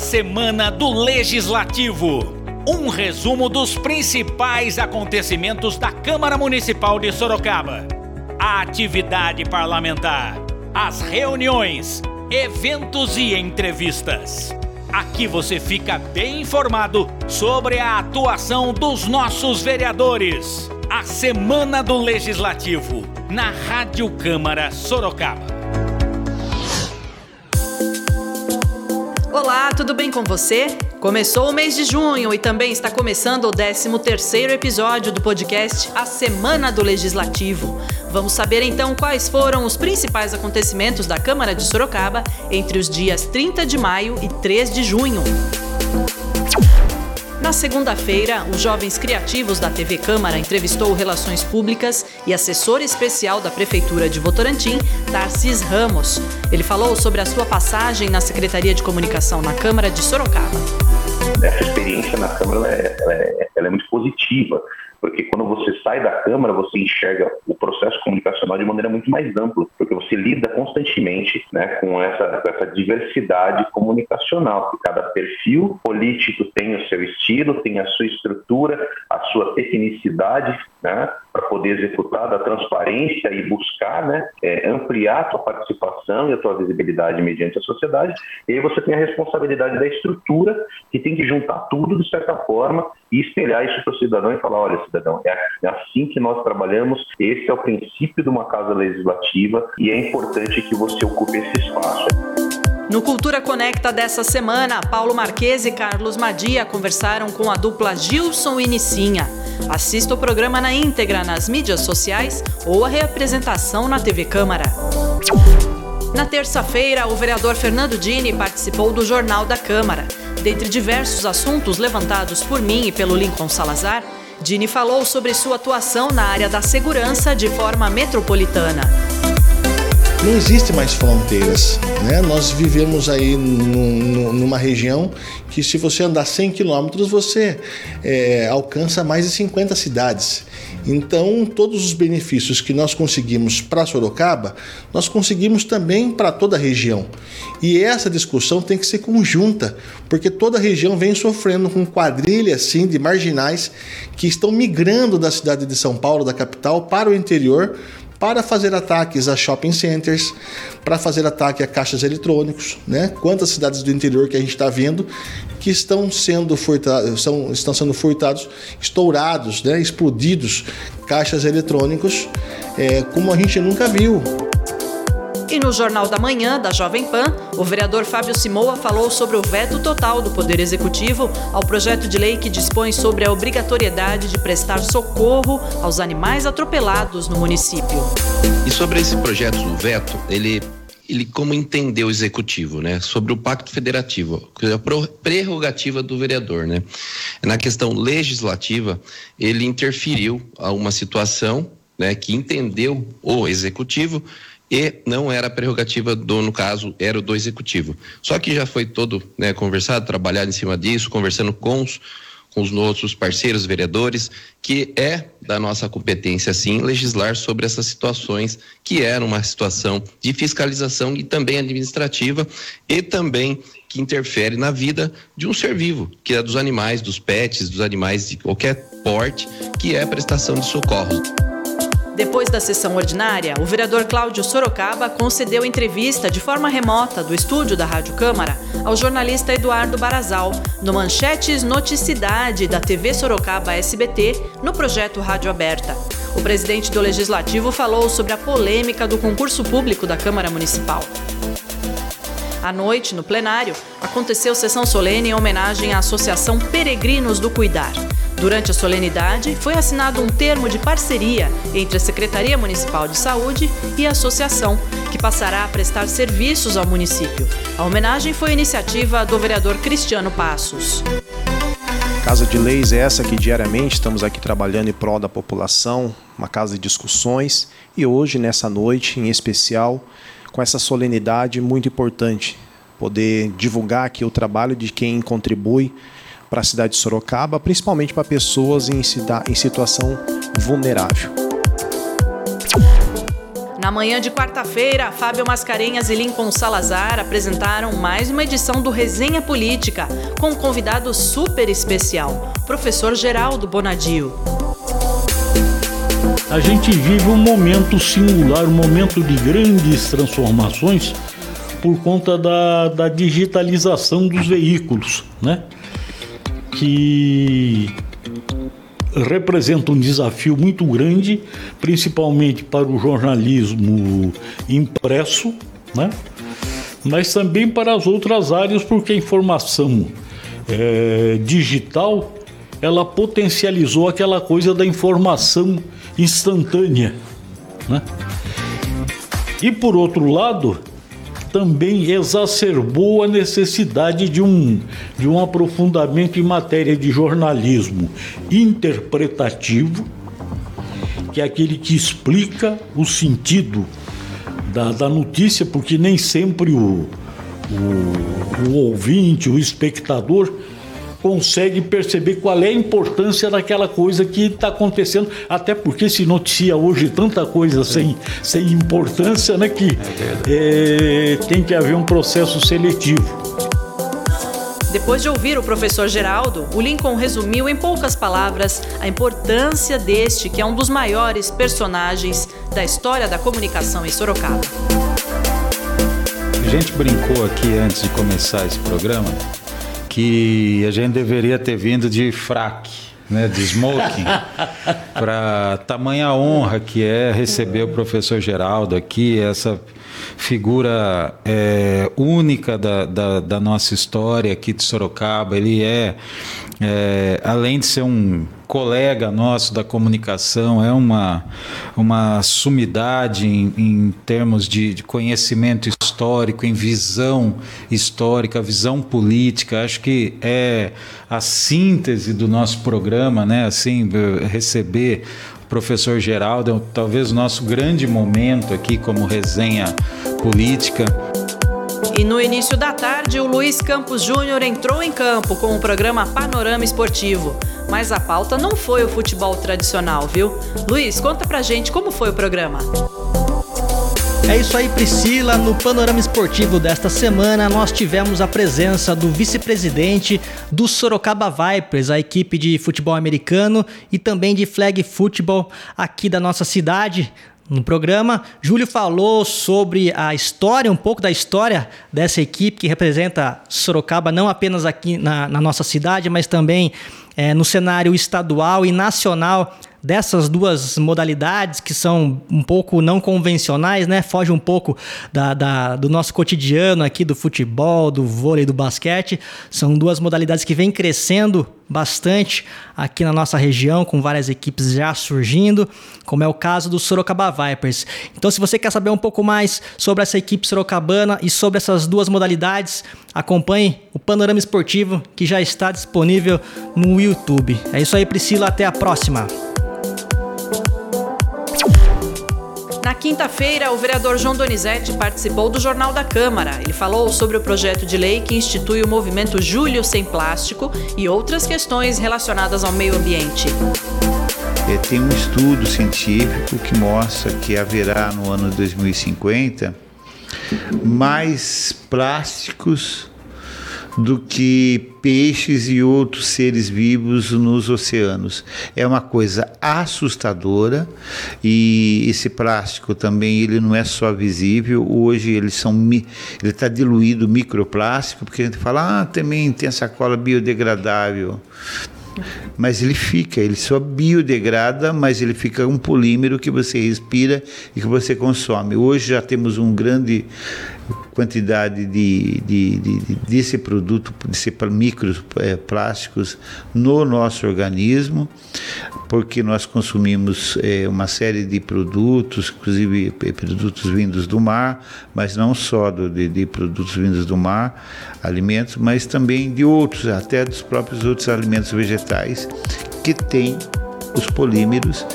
Semana do Legislativo. Um resumo dos principais acontecimentos da Câmara Municipal de Sorocaba. A atividade parlamentar, as reuniões, eventos e entrevistas. Aqui você fica bem informado sobre a atuação dos nossos vereadores. A Semana do Legislativo, na Rádio Câmara Sorocaba. Olá, tudo bem com você? Começou o mês de junho e também está começando o 13º episódio do podcast A Semana do Legislativo. Vamos saber então quais foram os principais acontecimentos da Câmara de Sorocaba entre os dias 30 de maio e 3 de junho. Na segunda-feira, os Jovens Criativos da TV Câmara entrevistou Relações Públicas e assessor especial da Prefeitura de Votorantim, Tarcis Ramos. Ele falou sobre a sua passagem na Secretaria de Comunicação na Câmara de Sorocaba. Essa experiência na Câmara ela é, ela é, ela é muito positiva porque quando você sai da Câmara, você enxerga o processo comunicacional de maneira muito mais ampla, porque você lida constantemente né, com, essa, com essa diversidade comunicacional, que cada perfil político tem o seu estilo, tem a sua estrutura, a sua tecnicidade, né, para poder executar da transparência e buscar né, é, ampliar a sua participação e a sua visibilidade mediante a sociedade. E aí você tem a responsabilidade da estrutura, que tem que juntar tudo de certa forma e espelhar isso para o cidadão e falar, olha, cidadão, é, é assim que nós trabalhamos, esse é o princípio de uma casa legislativa e é importante que você ocupe esse espaço. No Cultura Conecta dessa semana, Paulo Marques e Carlos Madia conversaram com a dupla Gilson e Nicinha. Assista o programa na íntegra nas mídias sociais ou a reapresentação na TV Câmara. Na terça-feira, o vereador Fernando Dini participou do Jornal da Câmara. Dentre diversos assuntos levantados por mim e pelo Lincoln Salazar, Dini falou sobre sua atuação na área da segurança de forma metropolitana não existe mais fronteiras. Né? Nós vivemos aí numa região que se você andar 100 quilômetros você é, alcança mais de 50 cidades. Então, todos os benefícios que nós conseguimos para Sorocaba, nós conseguimos também para toda a região. E essa discussão tem que ser conjunta, porque toda a região vem sofrendo com quadrilhas assim, de marginais que estão migrando da cidade de São Paulo, da capital, para o interior para fazer ataques a shopping centers, para fazer ataque a caixas eletrônicos, né? Quantas cidades do interior que a gente está vendo que estão sendo furtados, são, estão sendo furtados, estourados, né? Explodidos caixas eletrônicos, é, como a gente nunca viu. E no Jornal da Manhã, da Jovem Pan, o vereador Fábio Simoa falou sobre o veto total do Poder Executivo ao projeto de lei que dispõe sobre a obrigatoriedade de prestar socorro aos animais atropelados no município. E sobre esse projeto do veto, ele ele como entendeu o executivo, né, sobre o pacto federativo, é a prerrogativa do vereador, né? Na questão legislativa, ele interferiu a uma situação, né, que entendeu o executivo e não era prerrogativa do, no caso, era do executivo. Só que já foi todo né, conversado, trabalhado em cima disso, conversando com os, com os nossos parceiros vereadores, que é da nossa competência, sim, legislar sobre essas situações, que era uma situação de fiscalização e também administrativa, e também que interfere na vida de um ser vivo, que é dos animais, dos pets, dos animais de qualquer porte, que é a prestação de socorro. Depois da sessão ordinária, o vereador Cláudio Sorocaba concedeu entrevista de forma remota do estúdio da Rádio Câmara ao jornalista Eduardo Barazal, no Manchetes Noticidade da TV Sorocaba SBT, no projeto Rádio Aberta. O presidente do Legislativo falou sobre a polêmica do concurso público da Câmara Municipal. À noite, no plenário, aconteceu sessão solene em homenagem à Associação Peregrinos do Cuidar. Durante a solenidade, foi assinado um termo de parceria entre a Secretaria Municipal de Saúde e a associação, que passará a prestar serviços ao município. A homenagem foi iniciativa do vereador Cristiano Passos. Casa de Leis é essa que diariamente estamos aqui trabalhando em prol da população, uma casa de discussões e hoje, nessa noite em especial, com essa solenidade muito importante, poder divulgar aqui o trabalho de quem contribui para a cidade de Sorocaba, principalmente para pessoas em, em situação vulnerável. Na manhã de quarta-feira, Fábio Mascarenhas e Lincoln Salazar apresentaram mais uma edição do Resenha Política, com um convidado super especial, professor Geraldo Bonadio. A gente vive um momento singular, um momento de grandes transformações por conta da, da digitalização dos veículos, né? Que representa um desafio muito grande, principalmente para o jornalismo impresso, né? mas também para as outras áreas, porque a informação é, digital ela potencializou aquela coisa da informação instantânea. Né? E por outro lado, também exacerbou a necessidade de um, de um aprofundamento em matéria de jornalismo interpretativo, que é aquele que explica o sentido da, da notícia, porque nem sempre o, o, o ouvinte, o espectador, consegue perceber qual é a importância daquela coisa que está acontecendo, até porque se noticia hoje tanta coisa sem, sem importância, né, que é, tem que haver um processo seletivo. Depois de ouvir o professor Geraldo, o Lincoln resumiu em poucas palavras a importância deste, que é um dos maiores personagens da história da comunicação em Sorocaba. A gente brincou aqui antes de começar esse programa que a gente deveria ter vindo de fraque, né, de smoking, para tamanha honra que é receber o professor Geraldo aqui, essa figura é, única da, da, da, nossa história aqui de Sorocaba. Ele é, é, além de ser um colega nosso da comunicação, é uma, uma sumidade em, em termos de, de, conhecimento histórico, em visão histórica, visão política. Acho que é a síntese do nosso programa, né? Assim, receber o professor Geraldo, é talvez o nosso grande momento aqui como resenha política. E no início da tarde, o Luiz Campos Júnior entrou em campo com o programa Panorama Esportivo. Mas a pauta não foi o futebol tradicional, viu? Luiz, conta pra gente como foi o programa. É isso aí, Priscila. No panorama esportivo desta semana, nós tivemos a presença do vice-presidente do Sorocaba Vipers, a equipe de futebol americano e também de flag football aqui da nossa cidade. No programa, Júlio falou sobre a história, um pouco da história dessa equipe que representa Sorocaba, não apenas aqui na, na nossa cidade, mas também é, no cenário estadual e nacional dessas duas modalidades que são um pouco não convencionais, né? Foge um pouco da, da, do nosso cotidiano aqui do futebol, do vôlei, do basquete. São duas modalidades que vêm crescendo bastante aqui na nossa região, com várias equipes já surgindo, como é o caso do Sorocaba Vipers. Então, se você quer saber um pouco mais sobre essa equipe sorocabana e sobre essas duas modalidades, acompanhe o Panorama Esportivo que já está disponível no YouTube. É isso aí, Priscila. Até a próxima. Na quinta-feira, o vereador João Donizete participou do Jornal da Câmara. Ele falou sobre o projeto de lei que institui o movimento Júlio Sem Plástico e outras questões relacionadas ao meio ambiente. É, tem um estudo científico que mostra que haverá no ano 2050 mais plásticos do que peixes e outros seres vivos nos oceanos. É uma coisa assustadora e esse plástico também ele não é só visível. Hoje eles são ele está diluído microplástico porque a gente fala ah também tem sacola biodegradável mas ele fica, ele só biodegrada, mas ele fica um polímero que você respira e que você consome. Hoje já temos um grande quantidade de, de, de, desse produto, desse microplásticos é, no nosso organismo, porque nós consumimos é, uma série de produtos, inclusive é, produtos vindos do mar, mas não só do, de, de produtos vindos do mar, alimentos, mas também de outros, até dos próprios outros alimentos vegetais que têm os polímeros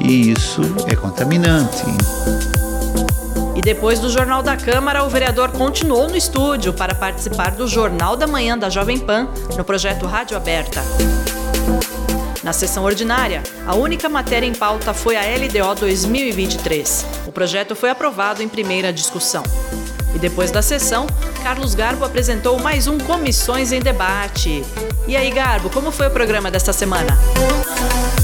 e isso é contaminante. E depois do Jornal da Câmara, o vereador continuou no estúdio para participar do Jornal da Manhã da Jovem Pan no projeto Rádio Aberta. Na sessão ordinária, a única matéria em pauta foi a LDO 2023. O projeto foi aprovado em primeira discussão. E depois da sessão, Carlos Garbo apresentou mais um Comissões em Debate. E aí, Garbo, como foi o programa desta semana?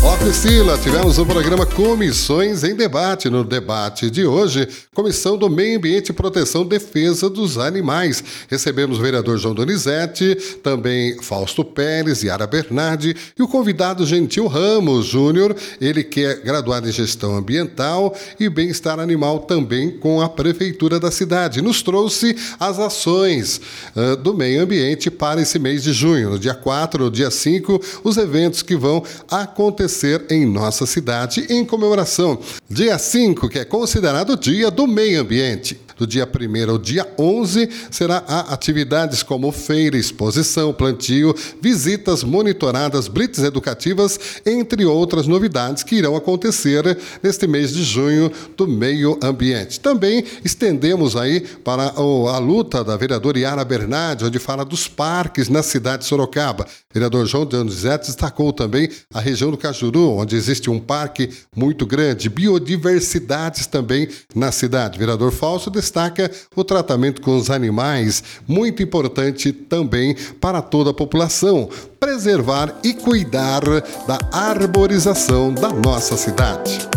Ó, Priscila, tivemos o programa Comissões em Debate. No debate de hoje, Comissão do Meio Ambiente Proteção e Defesa dos Animais. Recebemos o vereador João Donizete, também Fausto Pérez, Yara Bernardi e o convidado Gentil Ramos Júnior, ele que é graduado em Gestão Ambiental e Bem-Estar Animal também com a Prefeitura da cidade. Nos trouxe as ações uh, do meio ambiente para esse mês de junho. No dia 4, no dia 5, os eventos que vão acontecer em nossa cidade em comemoração. Dia 5, que é considerado o Dia do Meio Ambiente. Do dia 1 ao dia 11 será atividades como feira, exposição, plantio, visitas monitoradas, blitz educativas, entre outras novidades que irão acontecer neste mês de junho do meio ambiente. Também estendemos aí para a luta da vereadora Yara Bernardi, onde fala dos parques na cidade de Sorocaba. Vereador João Donizete destacou também a região do Cajuru, onde existe um parque muito grande, biodiversidades também na cidade. Vereador Falso destaca o tratamento com os animais, muito importante também para toda a população. Preservar e cuidar da arborização da nossa cidade.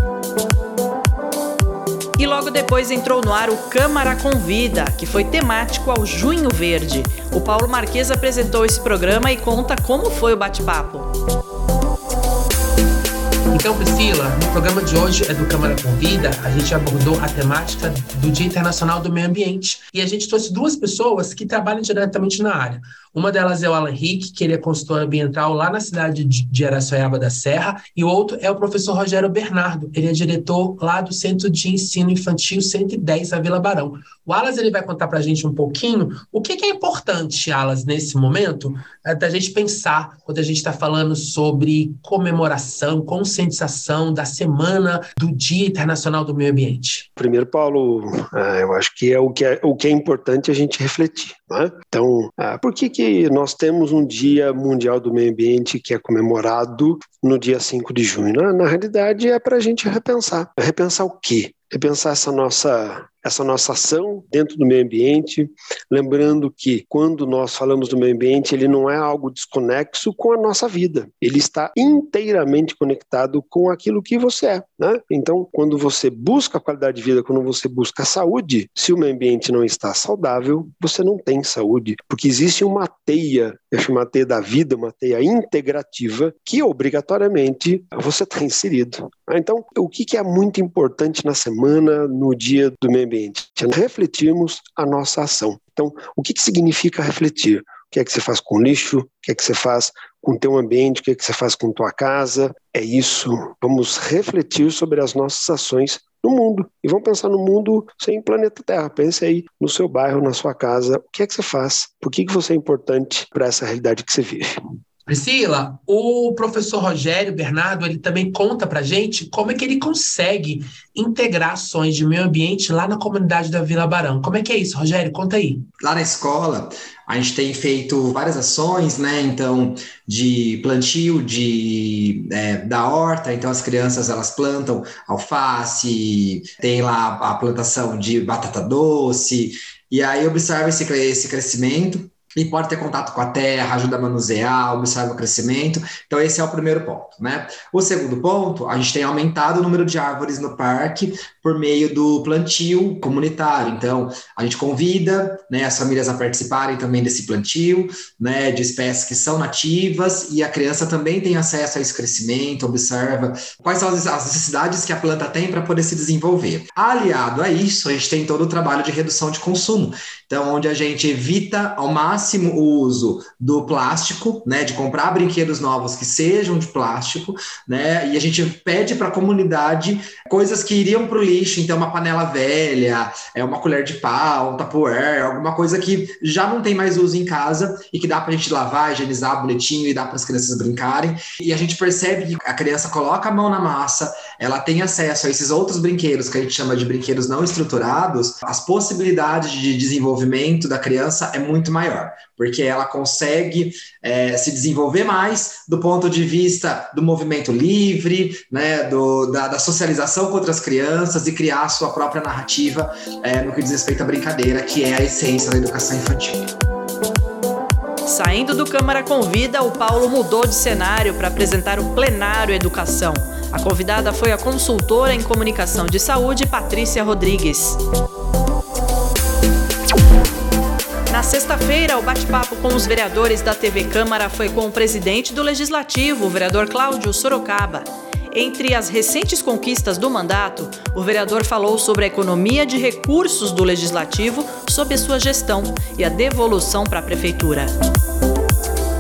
E logo depois entrou no ar o Câmara Convida, que foi temático ao Junho Verde. O Paulo Marques apresentou esse programa e conta como foi o bate-papo. Então, Priscila, no programa de hoje é do Câmara Convida, a gente abordou a temática do Dia Internacional do Meio Ambiente e a gente trouxe duas pessoas que trabalham diretamente na área. Uma delas é o Alan Henrique, que ele é consultor ambiental lá na cidade de Araçoiaba da Serra, e o outro é o professor Rogério Bernardo, ele é diretor lá do Centro de Ensino Infantil 110, a Vila Barão. O Alas ele vai contar para a gente um pouquinho o que, é importante, Alas, nesse momento, é, da gente pensar quando a gente está falando sobre comemoração, conscientização da Semana do Dia Internacional do Meio Ambiente. Primeiro, Paulo, é, eu acho que é o que é, o que é importante a gente refletir. Né? Então, ah, por que, que nós temos um Dia Mundial do Meio Ambiente que é comemorado no dia 5 de junho? Na realidade, é para a gente repensar. Repensar o quê? Repensar essa nossa essa nossa ação dentro do meio ambiente, lembrando que quando nós falamos do meio ambiente, ele não é algo desconexo com a nossa vida, ele está inteiramente conectado com aquilo que você é. Né? Então, quando você busca qualidade de vida, quando você busca saúde, se o meio ambiente não está saudável, você não tem saúde, porque existe uma teia, eu chamo a teia da vida, uma teia integrativa, que obrigatoriamente você está inserido. Então, o que é muito importante na semana, no dia do meio ambiente? Refletirmos a nossa ação. Então, o que, que significa refletir? O que é que você faz com lixo? O que é que você faz com o teu ambiente? O que é que você faz com tua casa? É isso. Vamos refletir sobre as nossas ações no mundo. E vamos pensar no mundo sem planeta Terra. Pense aí no seu bairro, na sua casa. O que é que você faz? Por que, que você é importante para essa realidade que você vive? Priscila, o professor Rogério Bernardo, ele também conta para gente como é que ele consegue integrar ações de meio ambiente lá na comunidade da Vila Barão. Como é que é isso, Rogério? Conta aí. Lá na escola, a gente tem feito várias ações, né? Então, de plantio de, é, da horta, então as crianças elas plantam alface, tem lá a plantação de batata doce, e aí observa esse, esse crescimento e pode ter contato com a terra, ajuda a manusear, observa o crescimento. Então, esse é o primeiro ponto, né? O segundo ponto, a gente tem aumentado o número de árvores no parque por meio do plantio comunitário. Então, a gente convida né, as famílias a participarem também desse plantio, né, de espécies que são nativas, e a criança também tem acesso a esse crescimento, observa quais são as necessidades que a planta tem para poder se desenvolver. Aliado a isso, a gente tem todo o trabalho de redução de consumo. Então, onde a gente evita ao máximo o uso do plástico, né, de comprar brinquedos novos que sejam de plástico, né, e a gente pede para a comunidade coisas que iriam para o lixo, então uma panela velha, é uma colher de pau, um tupperware, alguma coisa que já não tem mais uso em casa e que dá para a gente lavar, higienizar bonitinho e dá para as crianças brincarem. E a gente percebe que a criança coloca a mão na massa, ela tem acesso a esses outros brinquedos que a gente chama de brinquedos não estruturados, as possibilidades de desenvolvimento da criança é muito maior, porque ela consegue é, se desenvolver mais do ponto de vista do movimento livre, né, do, da, da socialização com outras crianças e criar a sua própria narrativa é, no que diz respeito à brincadeira, que é a essência da educação infantil. Saindo do Câmara Convida, o Paulo mudou de cenário para apresentar o Plenário Educação. A convidada foi a consultora em comunicação de saúde, Patrícia Rodrigues. Na sexta-feira, o bate-papo com os vereadores da TV Câmara foi com o presidente do Legislativo, o vereador Cláudio Sorocaba. Entre as recentes conquistas do mandato, o vereador falou sobre a economia de recursos do Legislativo sob a sua gestão e a devolução para a Prefeitura.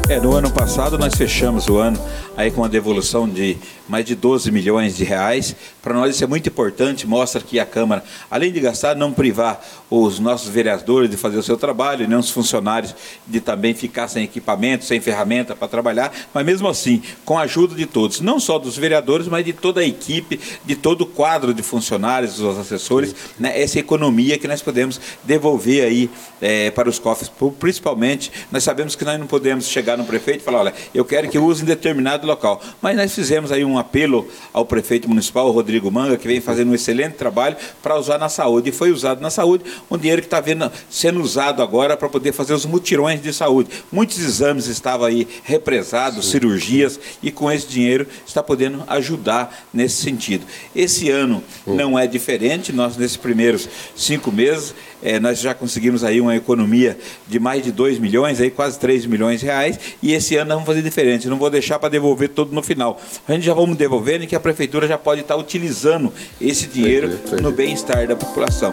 É, no ano passado nós fechamos o ano aí com uma devolução de mais de 12 milhões de reais. Para nós isso é muito importante, mostra que a Câmara, além de gastar, não privar os nossos vereadores de fazer o seu trabalho, nem os funcionários de também ficar sem equipamento, sem ferramenta para trabalhar, mas mesmo assim, com a ajuda de todos, não só dos vereadores, mas de toda a equipe, de todo o quadro de funcionários, dos assessores, né, essa economia que nós podemos devolver aí é, para os cofres. Principalmente, nós sabemos que nós não podemos chegar no prefeito e falar, olha, eu quero que use determinado local. Mas nós fizemos aí um apelo ao prefeito municipal, Rodrigo Manga, que vem fazendo um excelente trabalho para usar na saúde. E foi usado na saúde um dinheiro que está sendo usado agora para poder fazer os mutirões de saúde. Muitos exames estavam aí represados, Sim. cirurgias, e com esse dinheiro está podendo ajudar nesse sentido. Esse ano hum. não é diferente, nós nesses primeiros cinco meses é, nós já conseguimos aí uma economia de mais de 2 milhões, aí quase 3 milhões de reais, e esse ano nós vamos fazer diferente, não vou deixar para devolver todo no final. A gente já vamos devolvendo e que a prefeitura já pode estar utilizando esse dinheiro no bem-estar da população.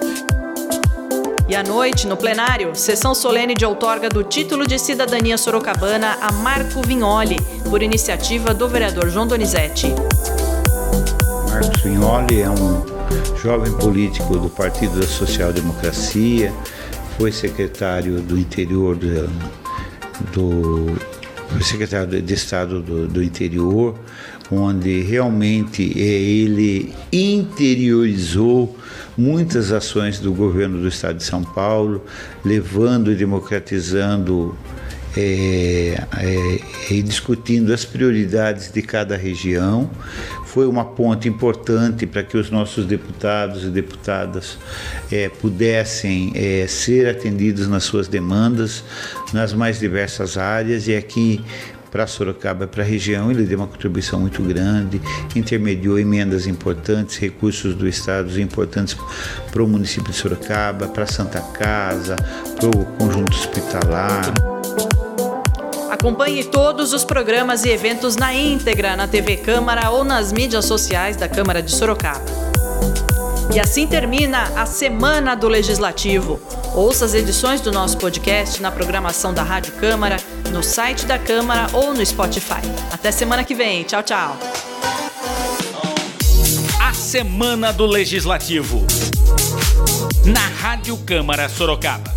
E à noite, no plenário, sessão solene de outorga do título de cidadania sorocabana a Marco Vignoli, por iniciativa do vereador João Donizete. Marcos Vignoli é um jovem político do Partido da Social Democracia, foi secretário do interior do, do secretário de Estado do, do interior, onde realmente ele interiorizou muitas ações do governo do Estado de São Paulo, levando e democratizando é, é, e discutindo as prioridades de cada região. Foi uma ponte importante para que os nossos deputados e deputadas é, pudessem é, ser atendidos nas suas demandas, nas mais diversas áreas, e aqui para Sorocaba, para a região, ele deu uma contribuição muito grande, intermediou emendas importantes, recursos do Estado importantes para o município de Sorocaba, para a Santa Casa, para o conjunto hospitalar. Acompanhe todos os programas e eventos na íntegra na TV Câmara ou nas mídias sociais da Câmara de Sorocaba. E assim termina a Semana do Legislativo. Ouça as edições do nosso podcast na programação da Rádio Câmara, no site da Câmara ou no Spotify. Até semana que vem. Tchau, tchau. A Semana do Legislativo. Na Rádio Câmara Sorocaba.